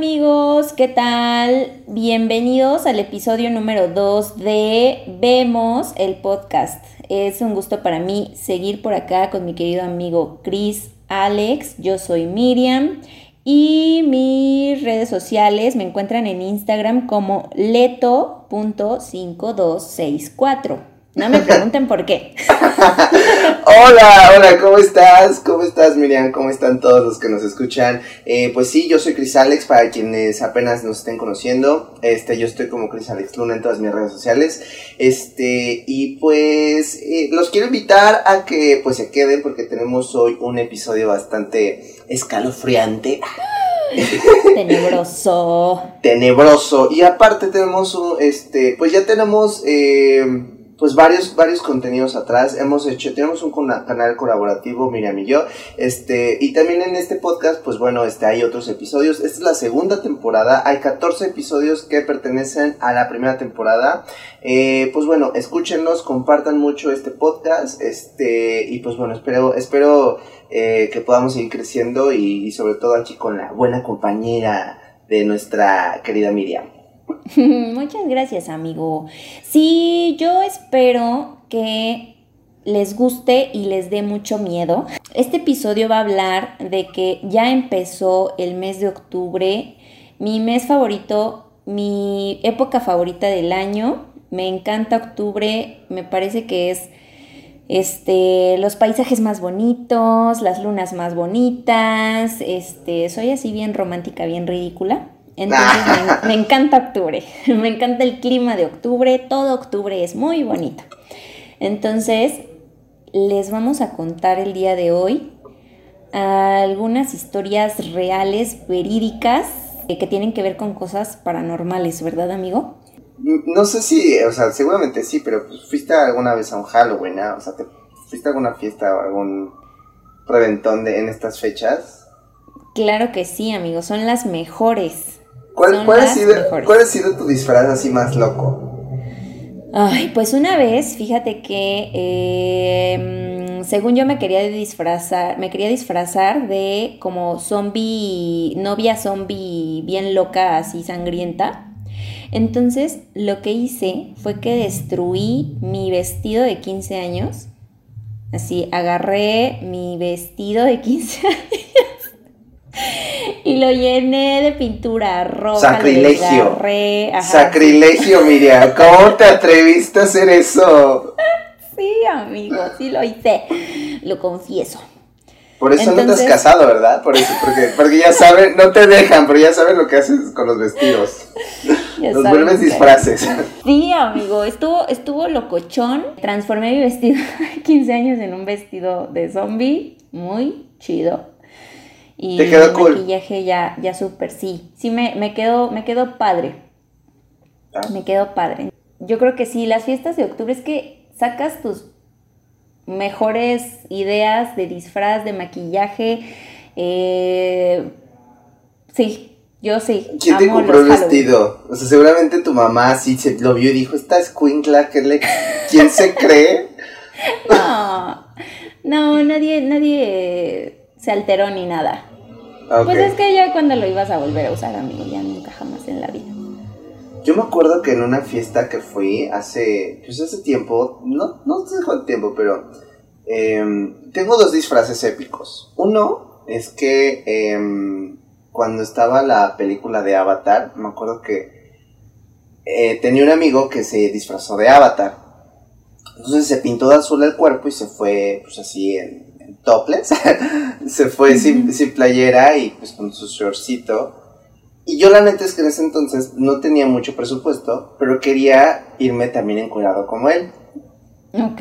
amigos, ¿qué tal? Bienvenidos al episodio número 2 de Vemos el podcast. Es un gusto para mí seguir por acá con mi querido amigo Chris Alex. Yo soy Miriam y mis redes sociales me encuentran en Instagram como leto.5264. No me pregunten por qué. hola, hola, ¿cómo estás? ¿Cómo estás, Miriam? ¿Cómo están todos los que nos escuchan? Eh, pues sí, yo soy Chris Alex, para quienes apenas nos estén conociendo. Este, yo estoy como Chris Alex Luna en todas mis redes sociales. Este, y pues eh, los quiero invitar a que pues se queden porque tenemos hoy un episodio bastante escalofriante. Tenebroso. Tenebroso. Y aparte tenemos un, este, pues ya tenemos, eh, pues varios, varios contenidos atrás. Hemos hecho, tenemos un canal colaborativo, Miriam y yo, este, y también en este podcast, pues bueno, este, hay otros episodios. Esta es la segunda temporada, hay 14 episodios que pertenecen a la primera temporada. Eh, pues bueno, escúchenlos, compartan mucho este podcast, este, y pues bueno, espero, espero eh, que podamos seguir creciendo y, y sobre todo aquí con la buena compañera de nuestra querida Miriam. Muchas gracias, amigo. Sí, yo espero que les guste y les dé mucho miedo. Este episodio va a hablar de que ya empezó el mes de octubre, mi mes favorito, mi época favorita del año. Me encanta octubre, me parece que es este, los paisajes más bonitos, las lunas más bonitas, este, soy así bien romántica, bien ridícula. Entonces me, encanta octubre, me encanta el clima de octubre, todo octubre es muy bonito. Entonces, les vamos a contar el día de hoy algunas historias reales, verídicas, que tienen que ver con cosas paranormales, ¿verdad, amigo? No sé si, o sea, seguramente sí, pero pues, fuiste alguna vez a un Halloween, ¿no? O sea, ¿te fuiste a alguna fiesta o algún reventón de, en estas fechas? Claro que sí, amigo, son las mejores. ¿Cuál, ha sido, tu disfraz así más loco? Ay, pues una vez, fíjate que em, según yo me quería disfrazar, me quería disfrazar de como zombie, novia zombie bien loca, así sangrienta. Entonces lo que hice fue que destruí mi vestido de 15 años. Así, agarré mi vestido de 15 años y lo llené de pintura roja. Sacrilegio. Sacrilegio, Miriam. ¿Cómo te atreviste a hacer eso? sí, amigo, sí lo hice. Lo confieso. Por eso no te has casado, ¿verdad? Por eso, porque, porque ya saben, no te dejan, pero ya saben lo que haces con los vestidos. los vuelves disfraces. Sí, amigo, estuvo, estuvo locochón. Transformé mi vestido de 15 años en un vestido de zombie. Muy chido. Y ¿Te maquillaje ya, ya súper, sí. Sí, me, me, quedó, me quedó padre. Ah. Me quedó padre. Yo creo que sí, las fiestas de octubre es que sacas tus mejores ideas de disfraz, de maquillaje. Eh, sí, yo sí. ¿Quién te compró el vestido? O sea, seguramente tu mamá sí se lo vio y dijo, esta es que le... ¿quién se cree? no, no, nadie, nadie se alteró ni nada. Pues es que ya cuando lo ibas a volver a usar, amigo, ya nunca jamás en la vida. Yo me acuerdo que en una fiesta que fui hace, pues hace tiempo, no, no sé cuánto tiempo, pero em, tengo dos disfraces épicos. Uno es que em, cuando estaba la película de Avatar, me acuerdo que eh, tenía un amigo que se disfrazó de Avatar. Entonces se pintó de azul el cuerpo y se fue, pues así en, topless, se fue sin, playera y pues con su shortcito. Y yo la neta es que en ese entonces no tenía mucho presupuesto, pero quería irme también encuadrado como él. Ok.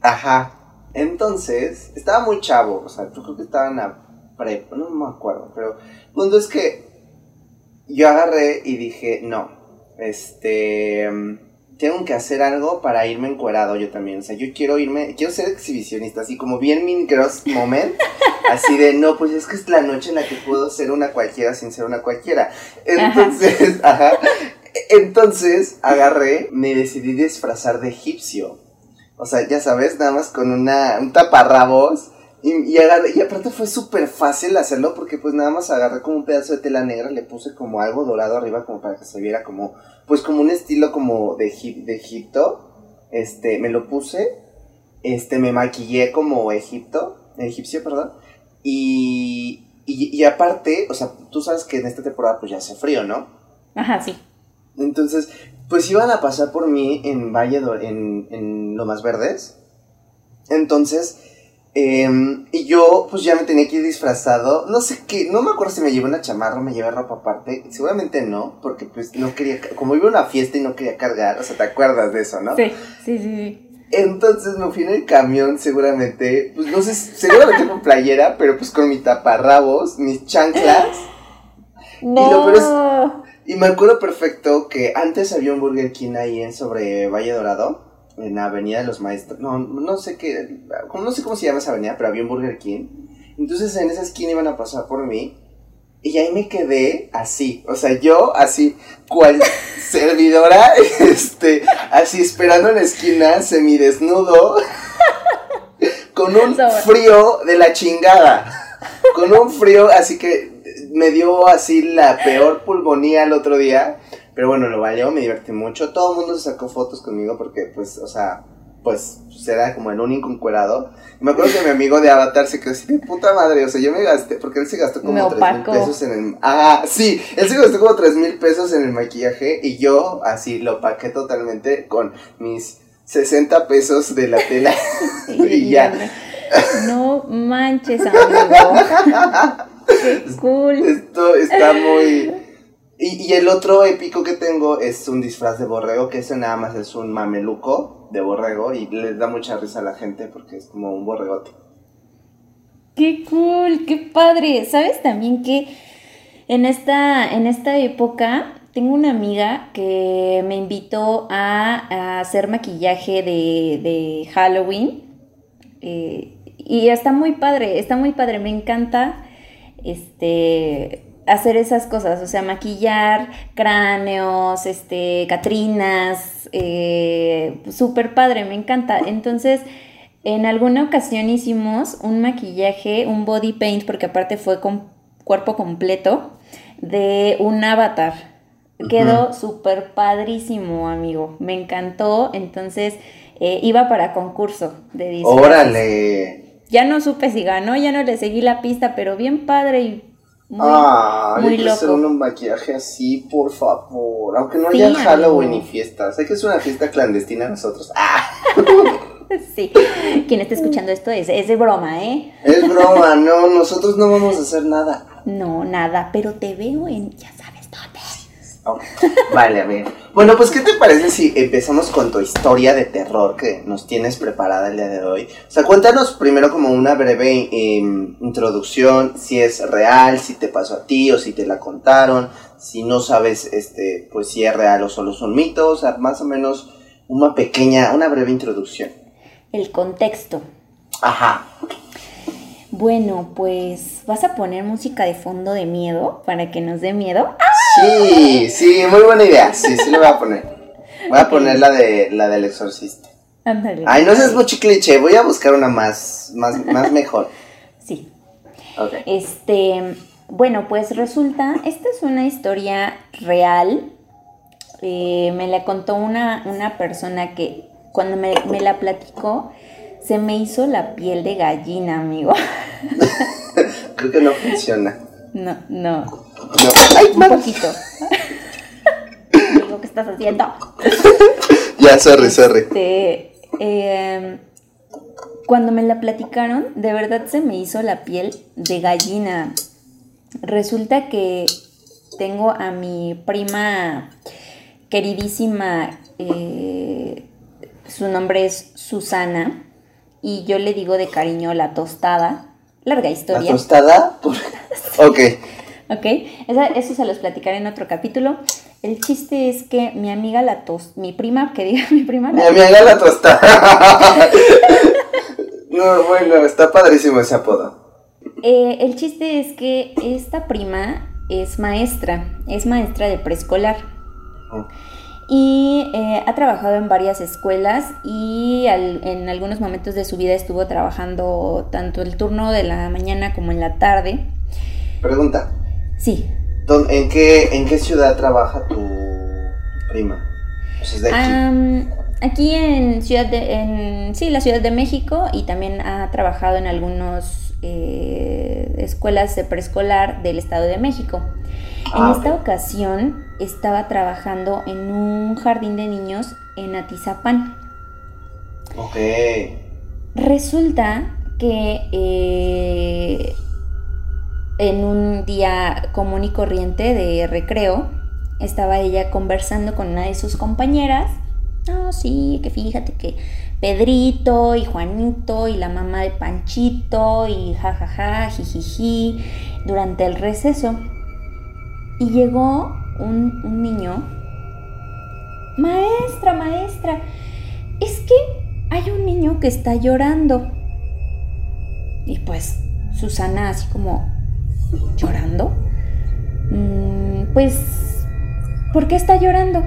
Ajá. Entonces, estaba muy chavo, o sea, yo creo que estaba en la prepa, no me acuerdo, pero el punto es que yo agarré y dije, no, este tengo que hacer algo para irme encuerado yo también. O sea, yo quiero irme, quiero ser exhibicionista, así como bien min Cross Moment. así de, no, pues es que es la noche en la que puedo ser una cualquiera sin ser una cualquiera. Entonces, ajá. Entonces, agarré, me decidí disfrazar de egipcio. O sea, ya sabes, nada más con una, un taparrabos Y, y, agarré, y aparte fue súper fácil hacerlo porque pues nada más agarré como un pedazo de tela negra, le puse como algo dorado arriba como para que se viera como, pues como un estilo como de, de Egipto. Este, me lo puse, este, me maquillé como Egipto, egipcio, perdón. Y, y, y aparte, o sea, tú sabes que en esta temporada pues ya hace frío, ¿no? Ajá, sí. Entonces, pues iban a pasar por mí en Valle, en, en Lomas Verdes. Entonces, Em, y yo, pues ya me tenía que ir disfrazado. No sé qué, no me acuerdo si me llevé una chamarra o me llevé ropa aparte. Seguramente no, porque pues no quería, como iba a una fiesta y no quería cargar, o sea, ¿te acuerdas de eso, no? Sí, sí, sí, sí. Entonces me fui en el camión, seguramente, pues no sé, seguramente con playera, pero pues con mi taparrabos, mis chanclas. No. Y, y me acuerdo perfecto que antes había un Burger King ahí en sobre Valle Dorado en la Avenida de los Maestros. No, no sé qué, no sé cómo se llama esa avenida, pero había un Burger King. Entonces en esa esquina iban a pasar por mí. Y ahí me quedé así, o sea, yo así, cual servidora, este, así esperando en la esquina, semidesnudo, con un frío de la chingada, con un frío, así que me dio así la peor pulmonía el otro día. Pero bueno, lo valió, me divertí mucho. Todo el mundo se sacó fotos conmigo porque, pues, o sea, pues, era como el único encuerado. Y me acuerdo que mi amigo de Avatar se quedó así de puta madre. O sea, yo me gasté, porque él se gastó como tres mil pesos en el. Ah, sí, él se gastó como tres mil pesos en el maquillaje. Y yo, así, lo paqué totalmente con mis 60 pesos de la tela. y ya. No manches, amigo. Qué cool. Esto está muy. Y, el otro épico que tengo es un disfraz de borrego, que ese nada más es un mameluco de borrego y les da mucha risa a la gente porque es como un borregote. ¡Qué cool! ¡Qué padre! ¿Sabes también que en esta, en esta época tengo una amiga que me invitó a, hacer maquillaje de, Halloween? Eh, y está muy padre, está muy padre, me encanta. Este hacer esas cosas, o sea, maquillar cráneos, este, catrinas, eh, súper padre, me encanta. Entonces, en alguna ocasión hicimos un maquillaje, un body paint, porque aparte fue con cuerpo completo, de un avatar. Quedó súper padrísimo, amigo. Me encantó. Entonces, eh, iba para concurso de disfraces. ¡Órale! Ya no supe si ganó, ya no le seguí la pista, pero bien padre y muy, ah, muy loco. hacer un maquillaje así, por favor. Aunque no haya Halloween ni fiesta. Sé que es una fiesta clandestina nosotros. ¡Ah! Sí, quien esté escuchando esto es, es de broma, ¿eh? Es broma, no, nosotros no vamos a hacer nada. No, nada, pero te veo en, ya sabes dónde. Vale, a ver. Bueno, pues, ¿qué te parece si empezamos con tu historia de terror que nos tienes preparada el día de hoy? O sea, cuéntanos primero como una breve em, introducción, si es real, si te pasó a ti o si te la contaron, si no sabes, este, pues si es real o solo son mitos, o sea, más o menos una pequeña, una breve introducción. El contexto. Ajá. Bueno, pues vas a poner música de fondo de miedo para que nos dé miedo. Sí, sí, muy buena idea. Sí, sí le voy a poner. Voy a poner la de la del exorcista. Ándale. Ay, no seas mucho cliché, voy a buscar una más, más, más mejor. Sí. Ok. Este, bueno, pues resulta, esta es una historia real. Eh, me la contó una, una persona que cuando me, me la platicó, se me hizo la piel de gallina, amigo. Creo que no funciona. No, no. No. ¡Ay, Un poquito. Digo, ¿qué estás haciendo? ya, sorry, sorry. Este, em, cuando me la platicaron, de verdad se me hizo la piel de gallina. Resulta que tengo a mi prima queridísima, eh, su nombre es Susana y yo le digo de cariño la tostada. Larga historia. ¿La tostada? ok. ok, eso se los platicaré en otro capítulo. El chiste es que mi amiga la tos, mi prima, que diga mi prima. mi amiga la tostada. no, bueno, está padrísimo ese apodo. Eh, el chiste es que esta prima es maestra, es maestra de preescolar. Oh. Y eh, ha trabajado en varias escuelas y en algunos momentos de su vida estuvo trabajando tanto el turno de la mañana como en la tarde. Pregunta. Sí. ¿En qué, en qué ciudad trabaja tu prima? aquí. aquí en Ciudad de, en, sí, la Ciudad de México y también ha trabajado en algunas eh, escuelas de preescolar del Estado de México. En ah, esta ocasión estaba trabajando en un jardín de niños en Atizapán. Ok. Resulta que eh, en un día común y corriente de recreo, estaba ella conversando con una de sus compañeras. No, sí, que fíjate que Pedrito y Juanito y la mamá de Panchito y jajaja, jijiji, durante el receso. Y llegó un, un niño. Maestra, maestra, es que hay un niño que está llorando. Y pues Susana así como, ¿llorando? Mm, pues, ¿por qué está llorando?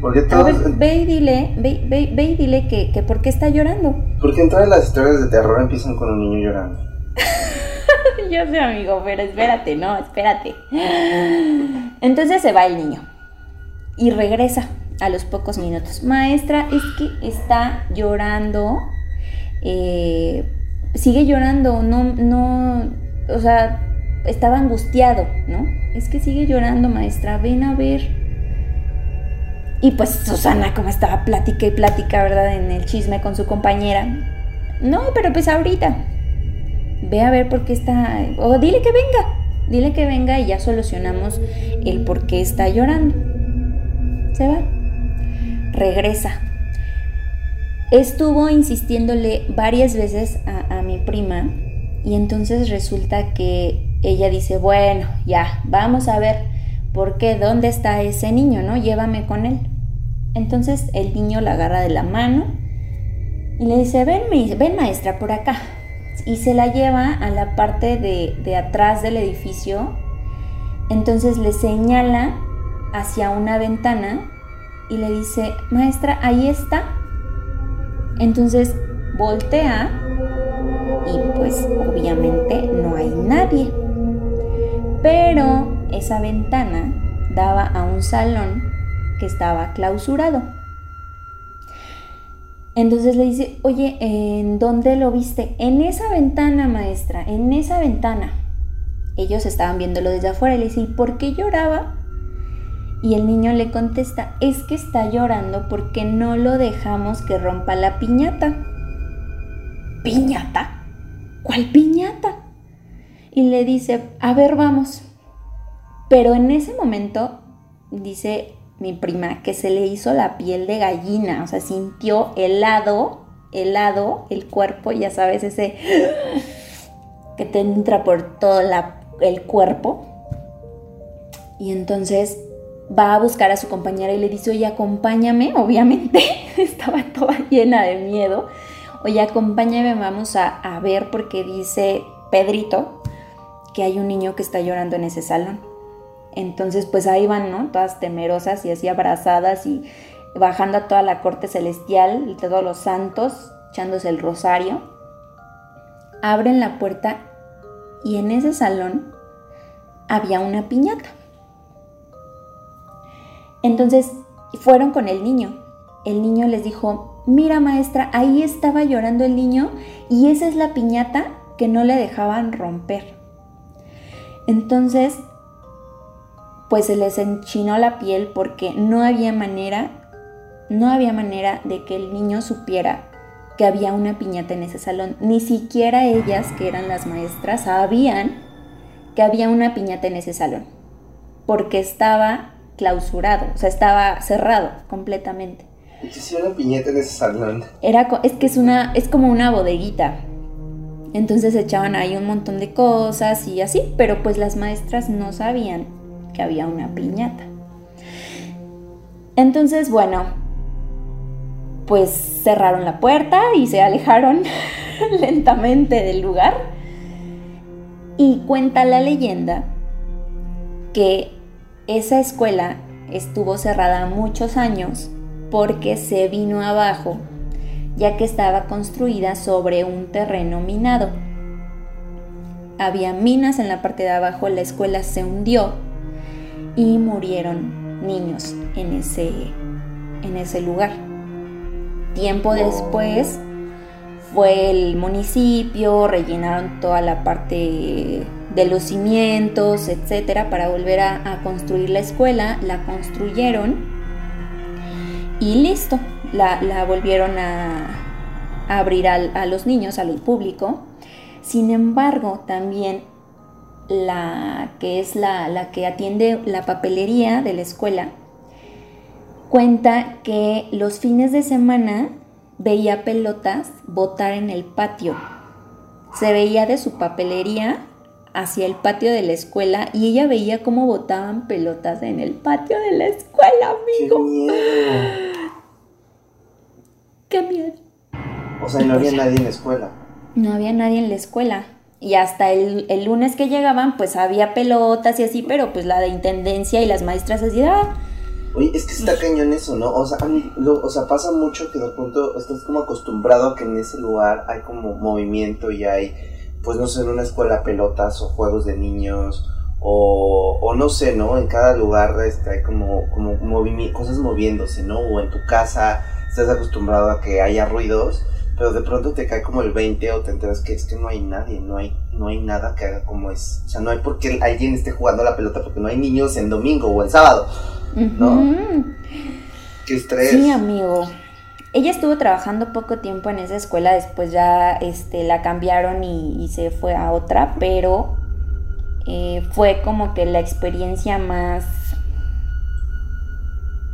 Porque todos... ve y dile, ve, ve, y dile que, que por qué está llorando. Porque en todas las historias de terror empiezan con un niño llorando. Yo sé, amigo, pero espérate, no, espérate. Entonces se va el niño y regresa a los pocos minutos. Maestra, es que está llorando. Eh, sigue llorando, no, no, o sea, estaba angustiado, ¿no? Es que sigue llorando, maestra, ven a ver. Y pues Susana, como estaba plática y plática, ¿verdad? En el chisme con su compañera. No, pero pues ahorita. Ve a ver por qué está... O dile que venga. Dile que venga y ya solucionamos el por qué está llorando. Se va. Regresa. Estuvo insistiéndole varias veces a, a mi prima y entonces resulta que ella dice, bueno, ya, vamos a ver por qué, dónde está ese niño, ¿no? Llévame con él. Entonces el niño la agarra de la mano y le dice, ven, ven maestra, por acá. Y se la lleva a la parte de, de atrás del edificio. Entonces le señala hacia una ventana y le dice, maestra, ahí está. Entonces voltea y pues obviamente no hay nadie pero esa ventana daba a un salón que estaba clausurado. Entonces le dice, oye, ¿en dónde lo viste? En esa ventana, maestra, en esa ventana. Ellos estaban viéndolo desde afuera y le dice, ¿y por qué lloraba? Y el niño le contesta, es que está llorando porque no lo dejamos que rompa la piñata. ¿Piñata? ¿Cuál piñata? y le dice, a ver, vamos. Pero en ese momento, dice mi prima, que se le hizo la piel de gallina, o sea, sintió helado, helado el cuerpo, ya sabes, ese que te entra por todo el cuerpo. Y entonces va a buscar a su compañera y le dice, oye, acompáñame, obviamente, estaba toda llena de miedo. Oye, acompáñame, vamos a, a ver porque dice Pedrito, que hay un niño que está llorando en ese salón. Entonces, pues ahí van, ¿no? Todas temerosas y así abrazadas y bajando a toda la corte celestial, todos los santos, echándose el rosario. Abren la puerta y en ese salón había una piñata. Entonces fueron con el niño. El niño les dijo, mira maestra, ahí estaba llorando el niño y esa es la piñata que no le dejaban romper. Entonces, pues se les enchinó la piel porque no había manera, no había manera de que el niño supiera que había una piñata en ese salón. Ni siquiera ellas, que eran las maestras, sabían que había una piñata en ese salón, porque estaba clausurado, o sea, estaba cerrado completamente. ¿Y qué una piñata en ese salón? Era, es que es una, es como una bodeguita. Entonces echaban ahí un montón de cosas y así, pero pues las maestras no sabían que había una piñata. Entonces, bueno, pues cerraron la puerta y se alejaron lentamente del lugar. Y cuenta la leyenda que esa escuela estuvo cerrada muchos años porque se vino abajo, ya que estaba construida sobre un terreno minado. Había minas en la parte de abajo, la escuela se hundió y murieron niños en ese, en ese lugar. Tiempo después fue el municipio, rellenaron toda la parte de los cimientos, etcétera, para volver a, construir la escuela, la construyeron y listo, la, volvieron a, abrir a los niños, al público. Sin embargo, también la que es la, la que atiende la papelería de la escuela, cuenta que los fines de semana veía pelotas botar en el patio. Se veía de su papelería hacia el patio de la escuela y ella veía cómo botaban pelotas en el patio de la escuela, amigo. ¡Qué miedo! ¡Qué miedo! O sea, no había nadie en la escuela. No había nadie en la escuela. Y hasta el, lunes que llegaban, pues había pelotas y así, pero pues la de intendencia y las maestras así, ah, Oye, es que está cañón eso, ¿no? O sea, o sea, pasa mucho que de pronto estás como acostumbrado a que en ese lugar hay como movimiento y hay, pues no sé, en una escuela pelotas o juegos de niños o, o no sé, ¿no? En cada lugar este, hay como, como cosas moviéndose, ¿no? O en tu casa estás acostumbrado a que haya ruidos, pero de pronto te cae como el 20 o te enteras que es que no hay nadie, no hay, no hay nada que haga como es. O sea, no hay por qué alguien esté jugando la pelota porque no hay niños en domingo o en sábado. ¿no? Qué estrés. Sí, amigo. Ella estuvo trabajando poco tiempo en esa escuela, después ya este, la cambiaron y, se fue a otra, pero eh, fue como que la experiencia más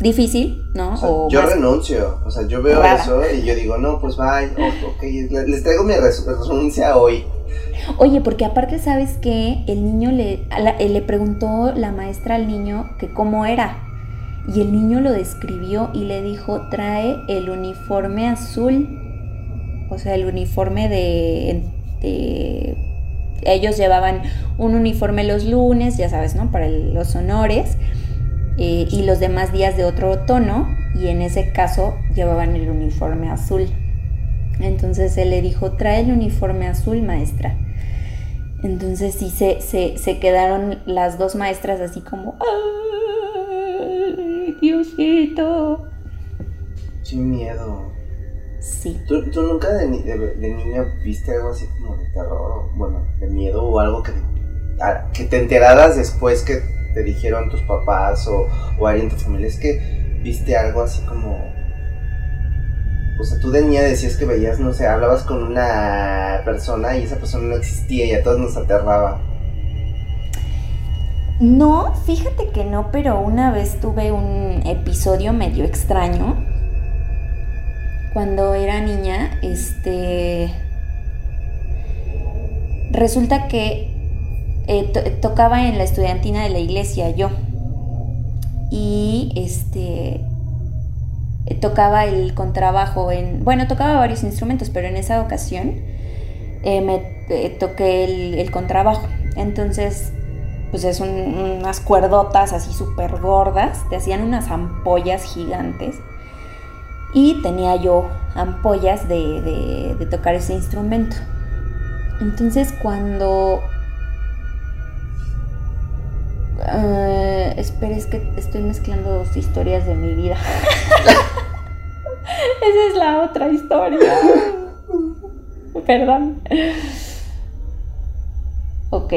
difícil, ¿no? yo renuncio, o sea, yo veo eso y yo digo, no, pues bye, ok, les traigo mi renuncia hoy. Oye, porque aparte sabes que el niño le, le preguntó la maestra al niño que cómo era. Y el niño lo describió y le dijo, trae el uniforme azul. O sea, el uniforme de, ellos llevaban un uniforme los lunes, ya sabes, ¿no? Para los honores. Eh, y los demás días de otro tono. Y en ese caso llevaban el uniforme azul. Entonces él le dijo, trae el uniforme azul, maestra. Entonces sí se, se, quedaron las dos maestras así como, ¡ay, Diosito! Qué miedo. Sí. ¿Tú, nunca de, de, niño viste algo así como de terror, bueno, de miedo o algo que, que te enteraras después que te dijeron tus papás o, alguien de tu familia? Es que viste algo así como o sea, tú de niña decías que veías, no sé, hablabas con una persona y esa persona no existía y a todos nos aterraba. No, fíjate que no, pero una vez tuve un episodio medio extraño. Cuando era niña, este... Resulta que eh, tocaba en la estudiantina de la iglesia yo. Y este eh, tocaba el contrabajo en, bueno, tocaba varios instrumentos, pero en esa ocasión eh, me toqué el, contrabajo. Entonces, pues es unas cuerdotas así súper gordas, te hacían unas ampollas gigantes. Y tenía yo ampollas de, de tocar ese instrumento. Entonces cuando Uh, espera, es que estoy mezclando dos historias de mi vida. Esa es la otra historia. Perdón. Ok.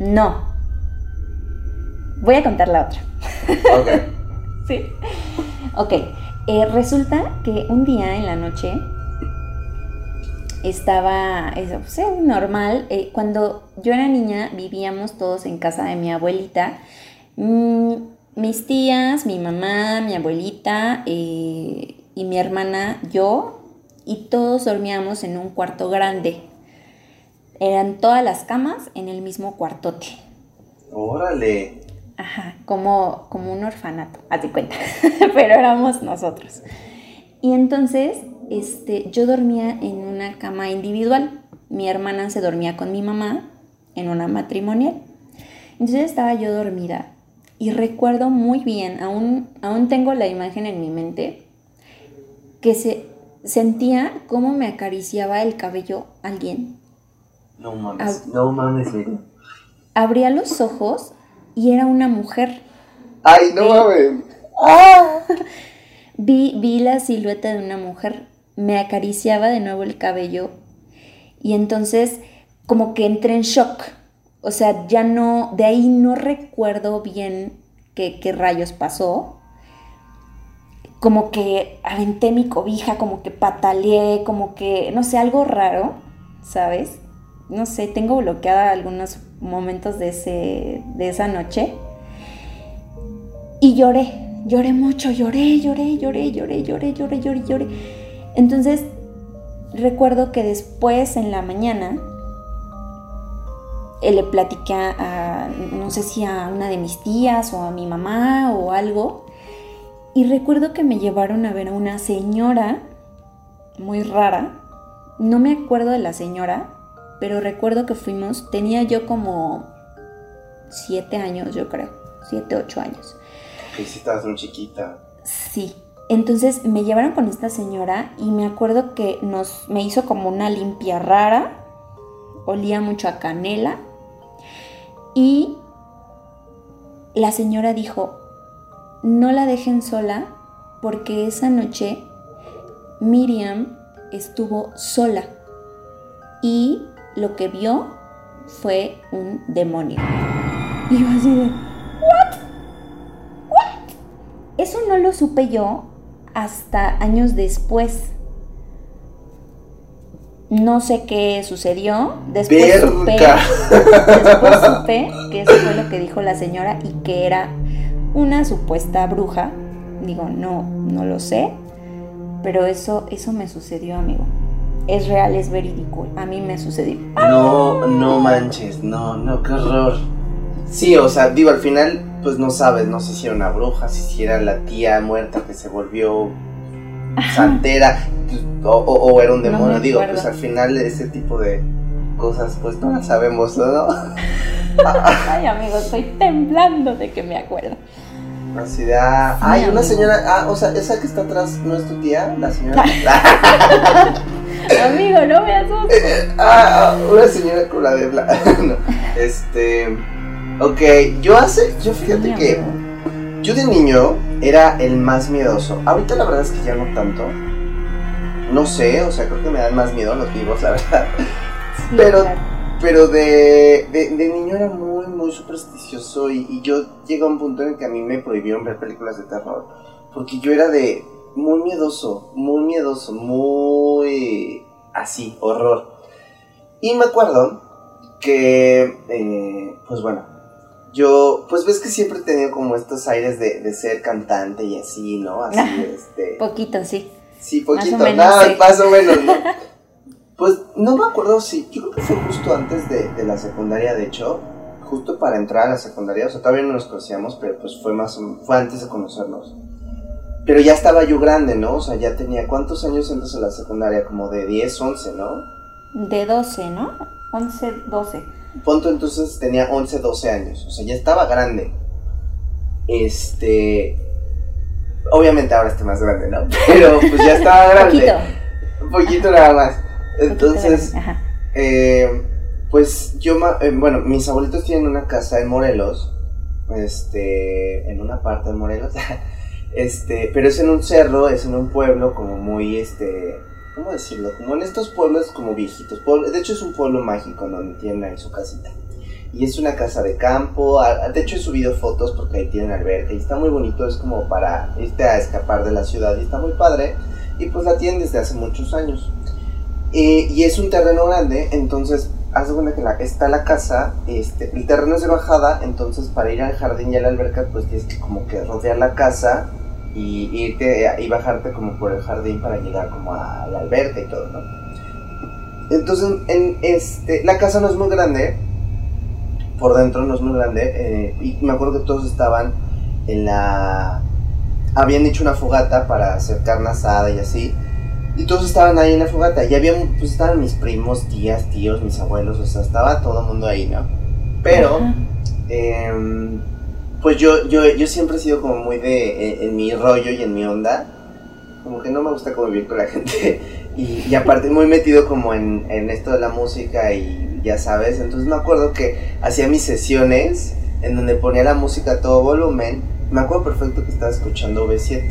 No. Voy a contar la otra. Ok. sí. Ok. Eh, resulta que un día en la noche estaba, eso, pues, normal. Eh, cuando yo era niña vivíamos todos en casa de mi abuelita. Mm, mis tías, mi mamá, mi abuelita eh, y mi hermana, yo, y todos dormíamos en un cuarto grande. Eran todas las camas en el mismo cuartote. Órale. Ajá, como, como un orfanato, haz cuenta. Pero éramos nosotros. Y entonces este, yo dormía en una cama individual. Mi hermana se dormía con mi mamá en una matrimonial. Entonces estaba yo dormida y recuerdo muy bien, aún, aún tengo la imagen en mi mente, que se sentía cómo me acariciaba el cabello alguien. No mames, no mames, mira. Abría los ojos y era una mujer. ¡Ay, no mames! ¡Ah! Vi, vi la silueta de una mujer, me acariciaba de nuevo el cabello y entonces como que entré en shock. O sea, ya no, de ahí no recuerdo bien qué, qué rayos pasó. Como que aventé mi cobija, como que pataleé, como que, no sé, algo raro, ¿sabes? No sé, tengo bloqueada algunos momentos de, ese, de esa noche. Y lloré, lloré mucho, lloré, lloré, lloré, lloré, lloré, lloré, lloré. lloré entonces, recuerdo que después en la mañana eh, le platiqué a, no sé si a una de mis tías o a mi mamá o algo. Y recuerdo que me llevaron a ver a una señora muy rara. No me acuerdo de la señora, pero recuerdo que fuimos, tenía yo como siete años, yo creo, siete, ocho años. Y si estabas muy chiquita. Sí. Entonces me llevaron con esta señora y me acuerdo que nos, me hizo como una limpia rara, olía mucho a canela y la señora dijo, no la dejen sola porque esa noche Miriam estuvo sola y lo que vio fue un demonio. Y yo así de, ¿what? ¿what? Eso no lo supe yo hasta años después. No sé qué sucedió. Después supe, después supe que eso fue lo que dijo la señora y que era una supuesta bruja. Digo, no, no lo sé. Pero eso, eso me sucedió, amigo. Es real, es verídico. A mí me sucedió. No, no manches, no, no, qué horror. Sí, o sea, digo, al final, pues no sabes, no sé si era una bruja, si era la tía muerta que se volvió santera o, era un demonio. Digo, pues al final ese tipo de cosas, pues no las sabemos, ¿no? Ay, amigo, estoy temblando de que me acuerdo. Así de, ah, ay, una señora, ah, o sea, esa que está atrás no es tu tía, la señora. amigo, no me asustes. ah, una señora con la de blanco. no, este, ok, yo hace, yo fíjate que yo de niño era el más miedoso. Ahorita la verdad es que ya no tanto. No sé, o sea, creo que me dan más miedo los vivos, la verdad. pero pero de, de, niño era muy, muy supersticioso y, yo llegué a un punto en el que a mí me prohibieron ver películas de terror. Porque yo era de muy miedoso, muy miedoso, muy así, horror. Y me acuerdo que, eh, pues bueno, yo, pues ves que siempre he tenido como estos aires de, de ser cantante y así, ¿no? Así, este... Poquito, sí. Sí, poquito, nada, más o menos, ¿no? pues no me acuerdo si, yo creo que fue justo antes de, de, la secundaria, de hecho, justo para entrar a la secundaria, o sea, todavía no nos conocíamos, pero pues fue más, fue antes de conocernos. Pero ya estaba yo grande, ¿no? O sea, ya tenía, ¿cuántos años antes de la secundaria? Como de 10, 11, ¿no? De 12, ¿no? 11, 12. Punto entonces tenía 11, 12 años, o sea, ya estaba grande. Este. Obviamente ahora estoy más grande, ¿no? Pero pues ya estaba grande. poquito. Un poquito nada más. Entonces, eh, pues yo, eh, bueno, mis abuelitos tienen una casa en Morelos, este, en una parte de Morelos, este, pero es en un cerro, es en un pueblo como muy, este, ¿cómo decirlo? Como en estos pueblos como viejitos. de hecho es un pueblo mágico donde tienen ahí su casita. Y es una casa de campo. De hecho he subido fotos porque ahí tienen alberca y está muy bonito. Es como para irte a escapar de la ciudad y está muy padre. Y pues la tienen desde hace muchos años. y es un terreno grande, entonces haz cuenta que la, está la casa, este, el terreno es de bajada, entonces para ir al jardín y a la alberca pues tienes que como que rodear la casa y irte y bajarte como por el jardín para llegar como a la alberca y todo, ¿no? Entonces, en este, la casa no es muy grande, por dentro no es muy grande, eh, y me acuerdo que todos estaban en la... Habían hecho una fogata para hacer carne asada y así, y todos estaban ahí en la fogata, y había, pues estaban mis primos, tías, tíos, mis abuelos, o sea, estaba todo el mundo ahí, ¿no? Pero, pues yo, yo, yo siempre he sido como muy de, en, mi rollo y en mi onda, como que no me gusta convivir con la gente, y, y aparte muy metido como en, en esto de la música y ya sabes, entonces me acuerdo que hacía mis sesiones en donde ponía la música a todo volumen, me acuerdo perfecto que estaba escuchando V7.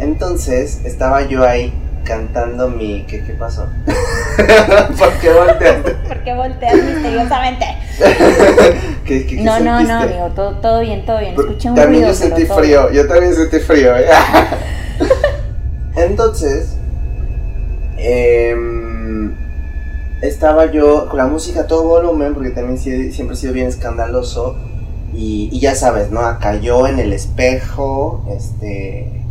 Entonces estaba yo ahí cantando mi... ¿Qué, qué pasó? ¿Por qué volteaste? ¿Por qué volteas misteriosamente? no, no, no, amigo, todo, todo bien, todo bien. Escuché un también ruido. yo sentí frío, yo también sentí frío. ¿eh? Entonces, eh, estaba yo con la música a todo volumen, porque también siempre he sido bien escandaloso. Y, ya sabes, ¿no? Acá yo en el espejo, este,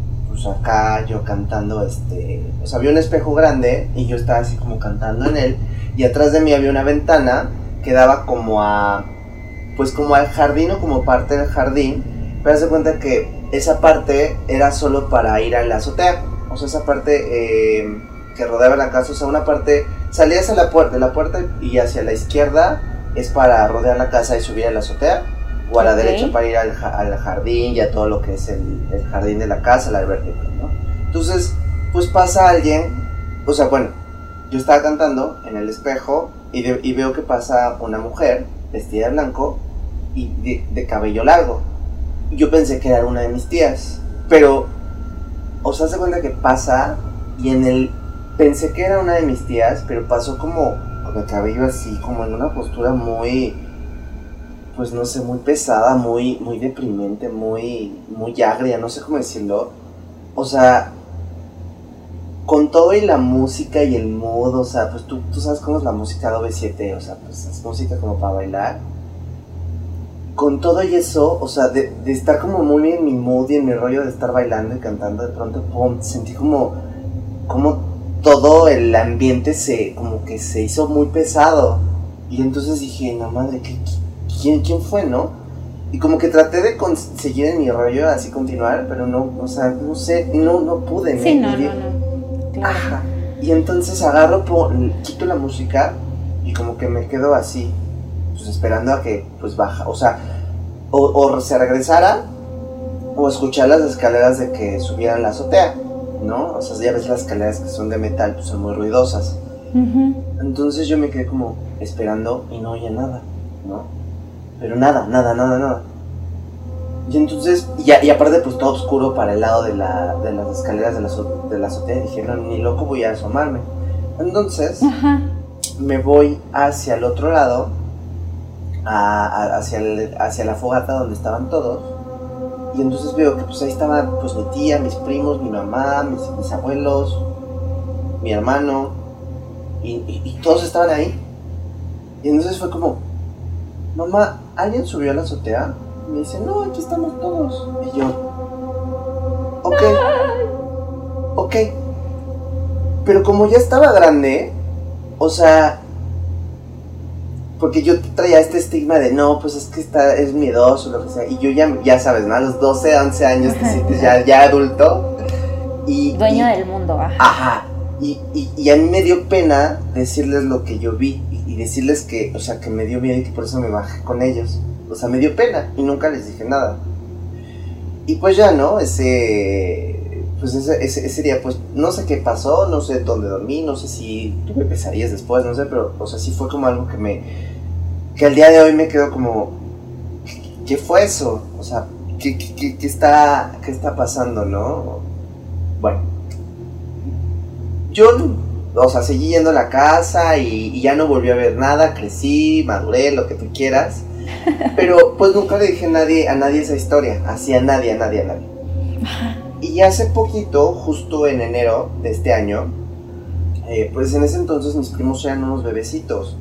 pues acá yo cantando, este, o sea, había un espejo grande y yo estaba así como cantando en él. Y atrás de mí había una ventana que daba como a, pues como al jardín o como parte del jardín. Pero de cuenta que esa parte era solo para ir a la azotea. O sea, esa parte eh, que rodeaba la casa, o sea, una parte salías a la puerta, la puerta y hacia la izquierda es para rodear la casa y subir a la azotea, o a la derecha para ir al, jardín y a todo lo que es el, jardín de la casa, la alberca, ¿no? Entonces, pues pasa alguien, o sea, bueno, yo estaba cantando en el espejo y, y veo que pasa una mujer vestida de blanco y de, de cabello largo. Yo pensé que era una de mis tías, pero, os hace cuenta que pasa y en el pensé que era una de mis tías, pero pasó como con el cabello así, como en una postura muy, pues no sé, muy pesada, muy, muy deprimente, muy, muy agria, no sé cómo decirlo. O sea, con todo y la música y el mood, o sea, pues tú, tú sabes cómo es la música de 7 o sea, pues es música como para bailar. Con todo y eso, o sea, de, de estar como muy en mi mood y en mi rollo de estar bailando y cantando, de pronto, pum, sentí como, como todo el ambiente se como que se hizo muy pesado. Y entonces dije, no madre, quién, ¿quién fue, no? Y como que traté de seguir en mi rollo, así continuar, pero no, o sea, no sé, no, no pude. Sí, no, no, no, Claro. Y entonces agarro, quito la música y como que me quedo así, pues esperando a que pues baja, o sea, o, o se regresara o escuchar las escaleras de que subieran la azotea. ¿no? O sea, ya ves las escaleras que son de metal, pues son muy ruidosas. Entonces yo me quedé como esperando y no oía nada, ¿no? Pero nada, nada, nada, nada. Y entonces, y, y aparte pues todo oscuro para el lado de, la, de las escaleras de la, de la azotea, dije, no, ni loco voy a asomarme. Entonces, me voy hacia el otro lado, hacia, hacia la fogata donde estaban todos, y entonces veo que pues ahí estaban pues mi tía, mis primos, mi mamá, mis, abuelos, mi hermano, y, todos estaban ahí. Y entonces fue como, mamá, ¿alguien subió a la azotea? Y me dice, no, aquí estamos todos. Y yo, ok, ok. Pero como ya estaba grande, o sea, porque yo traía este estigma de no, pues es que está, es miedoso, lo que sea. Y yo ya, ya sabes, ¿no? A los 12, 11 años te sientes ya, ya adulto. Y, Dueño del mundo, ajá. Ajá. Y, y, a mí me dio pena decirles lo que yo vi y, decirles que, o sea, que me dio miedo y que por eso me bajé con ellos. O sea, me dio pena y nunca les dije nada. Y pues ya, ¿no? Ese, pues ese, ese, día, pues no sé qué pasó, no sé dónde dormí, no sé si tuve pesadillas después, no sé, pero, o sea, sí fue como algo que me, que al día de hoy me quedo como, ¿qué fue eso? O sea, ¿qué, qué, qué está, qué está pasando, no? Bueno, yo, o sea, seguí yendo a la casa y, ya no volví a ver nada, crecí, maduré, lo que tú quieras. Pero pues nunca le dije a nadie, a nadie esa historia, así a nadie, a nadie, a nadie. Y hace poquito, justo en enero de este año, eh, pues en ese entonces mis primos eran unos bebecitos.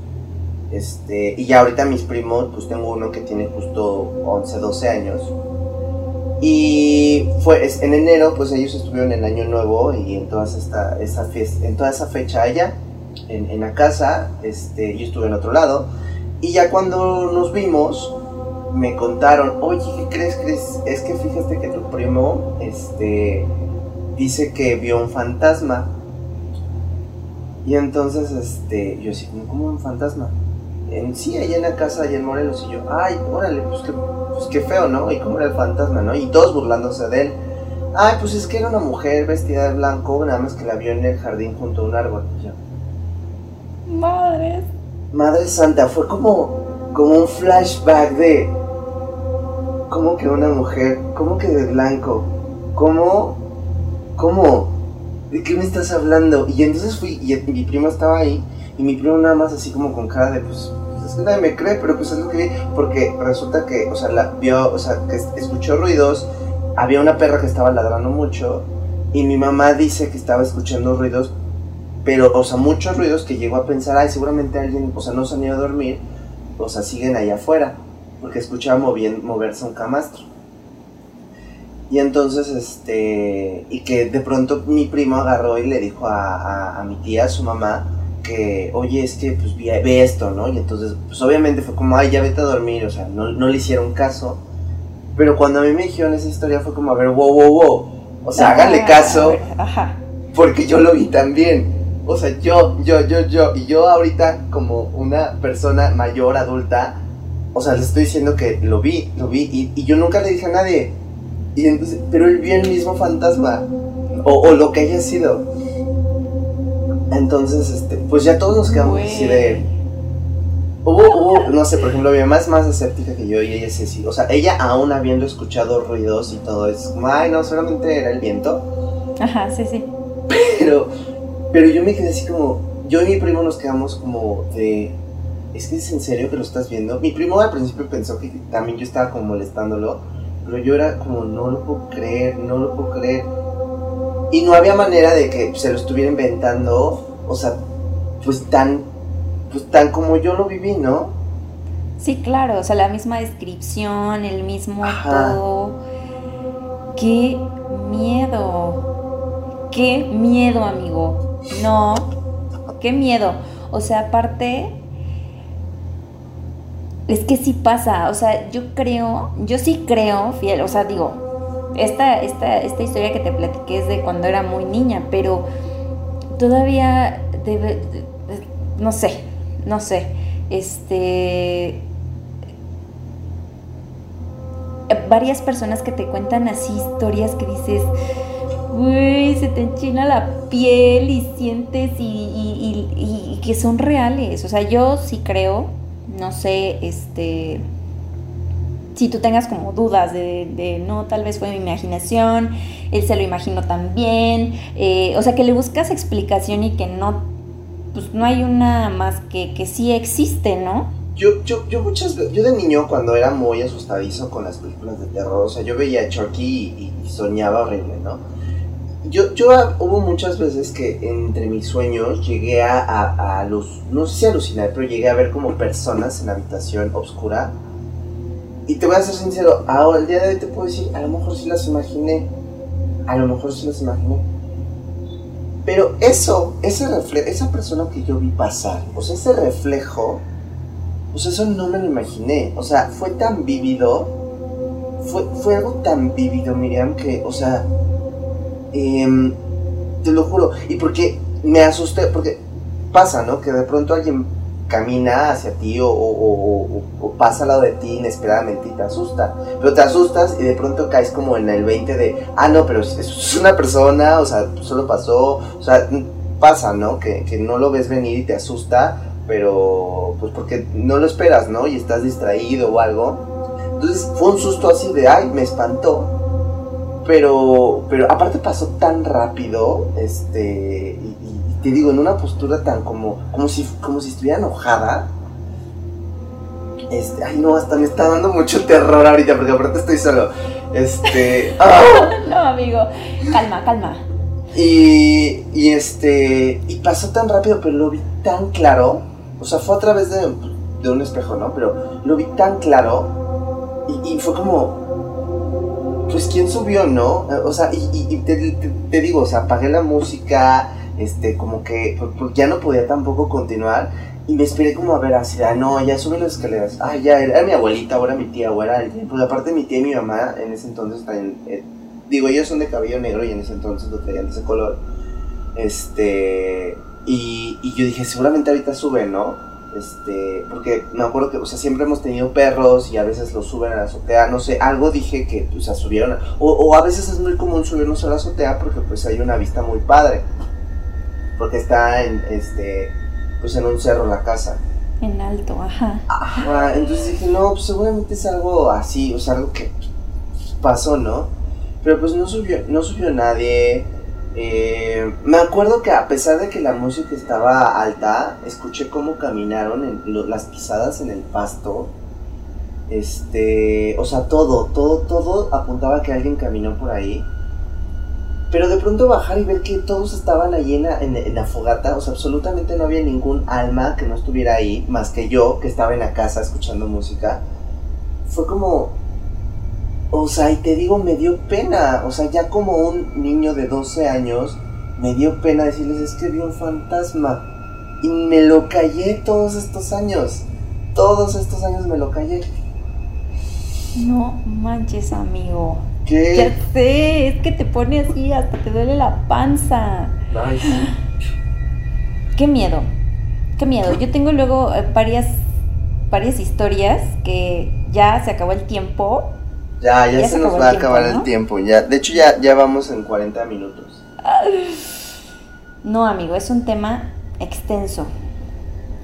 Este, y ya ahorita mis primos, pues tengo uno que tiene justo 11, 12 años. Y fue en enero, pues ellos estuvieron en Año Nuevo y en, toda esa, esa, fiesta, en toda esa fecha allá, en, en, la casa, este, yo estuve en otro lado. Y ya cuando nos vimos, me contaron, oye, ¿qué crees, crees? Es que fíjate que tu primo, este, dice que vio un fantasma. Y entonces, este, yo así, ¿cómo un fantasma? En sí, allá en la casa, allá en Morelos, y yo, ay, órale, pues qué, pues qué feo, ¿no? Y cómo era el fantasma, ¿no? Y todos burlándose de él. Ay, pues es que era una mujer vestida de blanco, nada más que la vio en el jardín junto a un árbol. Y yo, Madres. Madre Santa, fue como, como un flashback de. ¿Cómo que una mujer? ¿Cómo que de blanco? ¿Cómo? ¿Cómo? ¿De qué me estás hablando? Y entonces fui, y mi primo estaba ahí, y mi primo nada más así como con cara de, pues, pues nadie me cree, pero pues es lo que vi, porque resulta que, o sea, vio, o sea, escuchó ruidos, había una perra que estaba ladrando mucho, y mi mamá dice que estaba escuchando ruidos, pero, o sea, muchos ruidos que llegó a pensar, ay, seguramente alguien, o sea, no se han ido a dormir, o sea, siguen allá afuera, porque escuchaba moverse un camastro. Y entonces, este, y que de pronto mi primo agarró y le dijo a, mi tía, a su mamá, que, oye, es que, pues, ve esto, ¿no? Y entonces, pues, obviamente fue como, ay, ya vete a dormir, o sea, no, no le hicieron caso. Pero cuando a mí me dijeron esa historia fue como, a ver, wow, wow, wow. O sea, háganle caso, porque yo lo vi también. O sea, yo, yo, yo, yo, y yo ahorita como una persona mayor, adulta, o sea, le estoy diciendo que lo vi, lo vi, y, y yo nunca le dije a nadie. Y entonces, pero él vio el mismo fantasma, o, o lo que haya sido. Entonces, este, pues ya todos nos quedamos así de... Hubo, hubo, no sé, por ejemplo, mi mamá es más escéptica que yo y ella es así. O sea, ella aún habiendo escuchado ruidos y todo, es como, ay, no, solamente era el viento. Ajá, sí, sí. Pero pero yo me quedé así como, yo y mi primo nos quedamos como de, ¿es que es en serio que lo estás viendo? Mi primo al principio pensó que también yo estaba como molestándolo, pero yo era como, no lo puedo creer, no lo puedo creer. Y no había manera de que se lo estuviera inventando, o sea, pues tan, pues tan como yo lo viví, ¿no? Sí, claro, o sea, la misma descripción, el mismo todo. Qué miedo, qué miedo, amigo. No, qué miedo. O sea, aparte, es que sí pasa. O sea, yo creo, yo sí creo, fiel, o sea, digo, esta, esta, esta historia que te platiqué es de cuando era muy niña, pero todavía debe, no sé, no sé, este varias personas que te cuentan así historias que dices, uy, se te enchina la piel y sientes y, que son reales. O sea, yo sí creo, no sé, este, si tú tengas como dudas de, no, tal vez fue mi imaginación, él se lo imaginó también, eh, o sea, que le buscas explicación y que no, pues no hay una más que, que sí existe, ¿no? Yo, yo, yo muchas yo de niño cuando era muy asustadizo con las películas de terror, o sea, yo veía a Chucky y, soñaba horrible, ¿no? yo, yo hubo muchas veces que entre mis sueños llegué a, a, los, no sé si alucinar, pero llegué a ver como personas en la habitación oscura. Y te voy a ser sincero, ahora el día de hoy te puedo decir, a lo mejor sí las imaginé, a lo mejor sí las imaginé. Pero eso, ese reflejo, esa persona que yo vi pasar, o sea, ese reflejo, pues eso no me lo imaginé. O sea, fue tan vívido, fue, fue algo tan vívido, Miriam, que, o sea, Em, te lo juro. Y porque me asusté, porque pasa, ¿no? Que de pronto alguien camina hacia ti o, pasa al lado de ti inesperadamente y te asusta. Pero te asustas y de pronto caes como en el 20 de, ah, no, pero es una persona, o sea, solo pasó, o sea, pasa, ¿no? Que, que no lo ves venir y te asusta, pero pues porque no lo esperas, ¿no? Y estás distraído o algo. Entonces fue un susto así de, ay, me espantó. Pero, pero aparte pasó tan rápido, este, y, te digo, en una postura tan como, como si, como si estuviera enojada. Este, ay no, hasta me está dando mucho terror ahorita, porque aparte estoy solo. Este. no, amigo, calma, calma. Y, y este, y pasó tan rápido, pero lo vi tan claro. O sea, fue a través de, de un espejo, ¿no? Pero lo vi tan claro. Y, y fue como, pues quién subió, ¿no? O sea, y, te, digo, o sea, apagué la música, este, como que pues, ya no podía tampoco continuar. Y me esperé como a ver así, ah, no, ya subí las escaleras. Ah, ya, era, mi abuelita, ahora mi tía, era alguien. Pues aparte mi tía y mi mamá en ese entonces también, eh, digo, ellos son de cabello negro y en ese entonces lo traían de ese color. Este, y, y yo dije, seguramente ahorita sube, ¿no? Este, porque me acuerdo que, o sea, siempre hemos tenido perros y a veces los suben a la azotea, no sé, algo dije que, o sea, subieron, o, o a veces es muy común subirnos a la azotea porque pues hay una vista muy padre, porque está en, este, pues en un cerro la casa. En alto, ajá. Ajá, entonces dije, no, pues seguramente es algo así, o sea, algo que pasó, ¿no? Pero pues no subió, no subió nadie, eh, me acuerdo que a pesar de que la música estaba alta, escuché cómo caminaron en las pisadas en el pasto. Este, o sea, todo, todo, todo apuntaba que alguien caminó por ahí. Pero de pronto bajar y ver que todos estaban ahí en la, fogata, o sea, absolutamente no había ningún alma que no estuviera ahí, más que yo, que estaba en la casa escuchando música. Fue como, o sea, y te digo, me dio pena. O sea, ya como un niño de 12 años, me dio pena decirles, es que vi un fantasma. Y me lo callé todos estos años. Todos estos años me lo callé. No manches, amigo. ¿Qué? Ya sé, es que te pone así, hasta te duele la panza. Ay, sí. Qué miedo. Qué miedo. Yo tengo luego eh, varias, varias historias que ya se acabó el tiempo ya, ya, se, nos va a acabar el tiempo. Ya, de hecho, ya, ya vamos en 40 minutos. No, amigo, es un tema extenso.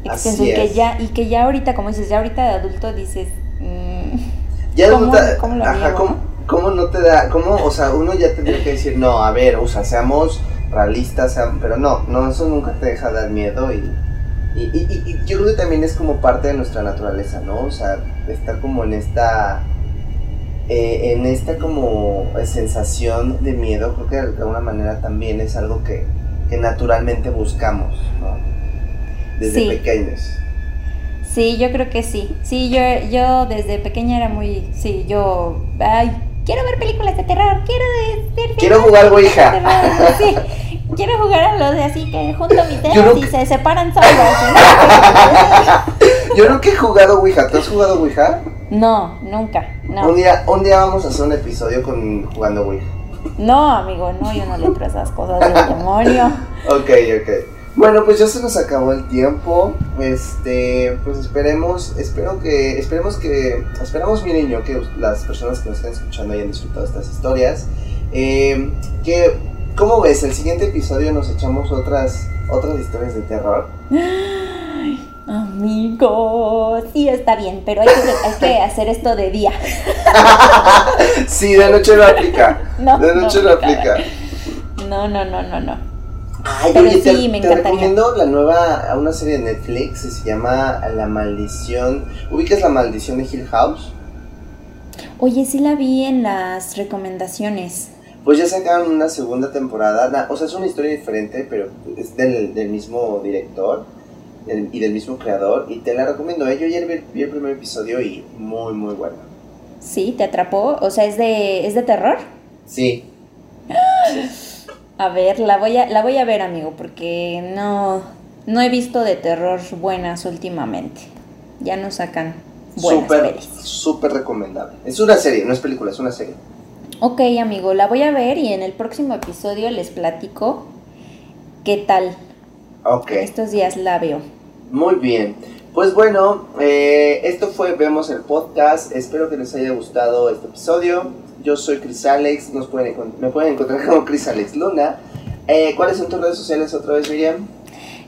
Extenso. y que ya, y que ya ahorita, como dices, ya ahorita de adulto dices. Mm, ya ¿cómo, ¿cómo, lo ajá, ¿cómo, ¿cómo, no te da? ¿Cómo? O sea, uno ya tendría que decir, no, a ver, o sea, seamos realistas, pero no, no, eso nunca te deja dar miedo y. Y, y, y, yo creo que también es como parte de nuestra naturaleza, ¿no? O sea, estar como en esta eh, en esta como sensación de miedo, creo que de alguna manera también es algo que, naturalmente buscamos, ¿no? Desde pequeños. Sí, yo creo que sí. Sí, yo, yo desde pequeña era muy, sí, yo, ay, quiero ver películas de terror, quiero ver Quiero jugar Ouija. Sí, quiero jugar a los de así que junto mis dedos y se separan solos. yo nunca he jugado Ouija. ¿Tú has jugado Ouija? No, nunca. No. Un, día, un día vamos a hacer un episodio con jugando Ouija. No, amigo, no, yo no le entro a esas cosas del demonio. ok, ok. Bueno, pues ya se nos acabó el tiempo. Este, pues esperemos, espero que, esperemos que, esperamos mi niño que las personas que nos estén escuchando hayan disfrutado estas historias. Eh, que, ¿cómo ves? El siguiente episodio nos echamos otras, otras historias de terror. Amigo, sí está bien, pero hay que, hacer esto de día. sí, de noche no aplica. No, de noche no, aplica. No, no, no, no, no. Ay, pero sí, te, me encantaría. Te recomiendo la nueva, una serie de Netflix que se llama La Maldición. ¿Ubicas La Maldición de Hill House? Oye, sí la vi en las recomendaciones. Pues ya sacaron una segunda temporada. O sea, es una historia diferente, pero es del, del mismo director y del mismo creador. Y te la recomiendo. ¿eh? Yo ayer vi, el primer episodio y muy, muy bueno. ¿Sí? ¿Te atrapó? O sea, ¿es de, ¿es de terror? Sí. A ver, la voy a, la voy a ver, amigo, porque no, no he visto de terror buenas últimamente. Ya no sacan buenas super, Súper recomendable. Es una serie, no es película, es una serie. Ok, amigo, la voy a ver y en el próximo episodio les platico qué tal. Ok. Estos días la veo. Muy bien. Pues bueno, eh, esto fue Vemos el Podcast. Espero que les haya gustado este episodio. Yo soy Chris Alex. Nos pueden, me pueden encontrar como Chris Alex Luna. Eh, ¿Cuáles son tus redes sociales otra vez, Miriam?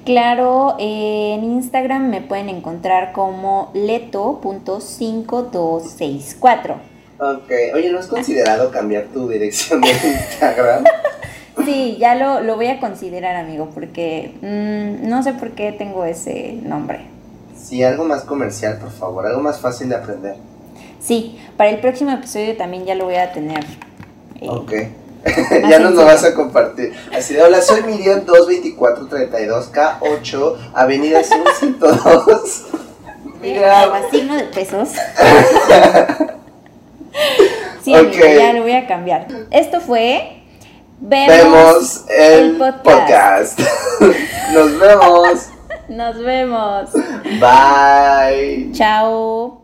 Claro, en Instagram me pueden encontrar como leto.5264. Ok, oye, ¿no has considerado cambiar tu dirección de Instagram? Sí, ya lo, lo, voy a considerar, amigo, porque mm, no sé por qué tengo ese nombre. Sí, algo más comercial, por favor, algo más fácil de aprender. Sí, para el próximo episodio también ya lo voy a tener. Eh, ok. ya nos lo vas a compartir. Así de, hola, soy Miriam 22432K8, Avenida 102. Mira. signo de pesos. sí, amigo, ya lo voy a cambiar. Esto fue vemos, el, podcast. Nos vemos. Nos vemos. Bye. Chao.